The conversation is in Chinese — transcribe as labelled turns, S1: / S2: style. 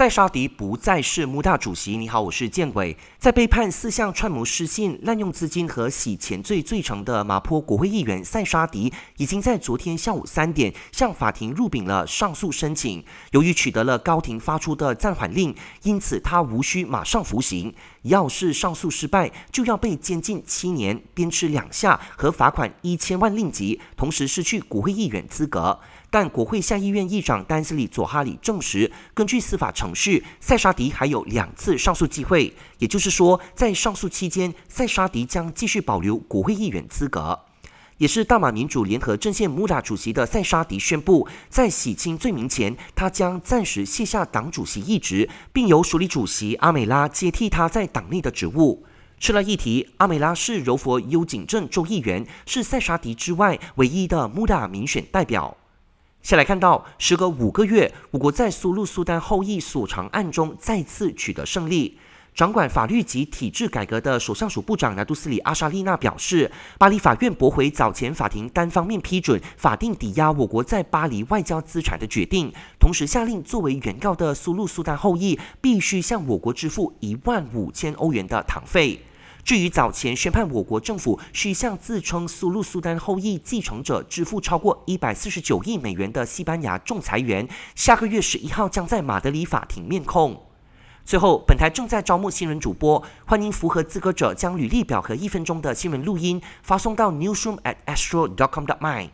S1: 塞沙迪不再是穆大主席。你好，我是建伟。在被判四项串谋失信、滥用资金和洗钱罪罪成的马坡国会议员塞沙迪，已经在昨天下午三点向法庭入禀了上诉申请。由于取得了高庭发出的暂缓令，因此他无需马上服刑。要是上诉失败，就要被监禁七年、鞭笞两下和罚款一千万令吉，同时失去国会议员资格。但国会下议院议长丹斯里佐哈里证实，根据司法程序，塞沙迪还有两次上诉机会，也就是说，在上诉期间，塞沙迪将继续保留国会议员资格。也是大马民主联合阵线穆达主席的塞沙迪宣布，在洗清罪名前，他将暂时卸下党主席一职，并由署理主席阿美拉接替他在党内的职务。吃了一提，阿美拉是柔佛优景镇州议员，是塞沙迪之外唯一的穆达民选代表。下来看到，时隔五个月，我国在苏禄苏丹后裔所藏案中再次取得胜利。掌管法律及体制改革的首相署部长拿杜斯里阿沙利娜表示，巴黎法院驳回早前法庭单方面批准法定抵押我国在巴黎外交资产的决定，同时下令作为原告的苏禄苏丹后裔必须向我国支付一万五千欧元的堂费。至于早前宣判我国政府需向自称苏禄苏丹后裔继承者支付超过一百四十九亿美元的西班牙仲裁员，下个月十一号将在马德里法庭面控。最后，本台正在招募新人主播，欢迎符合资格者将履历表和一分钟的新闻录音发送到 newsroom at astro dot com dot my。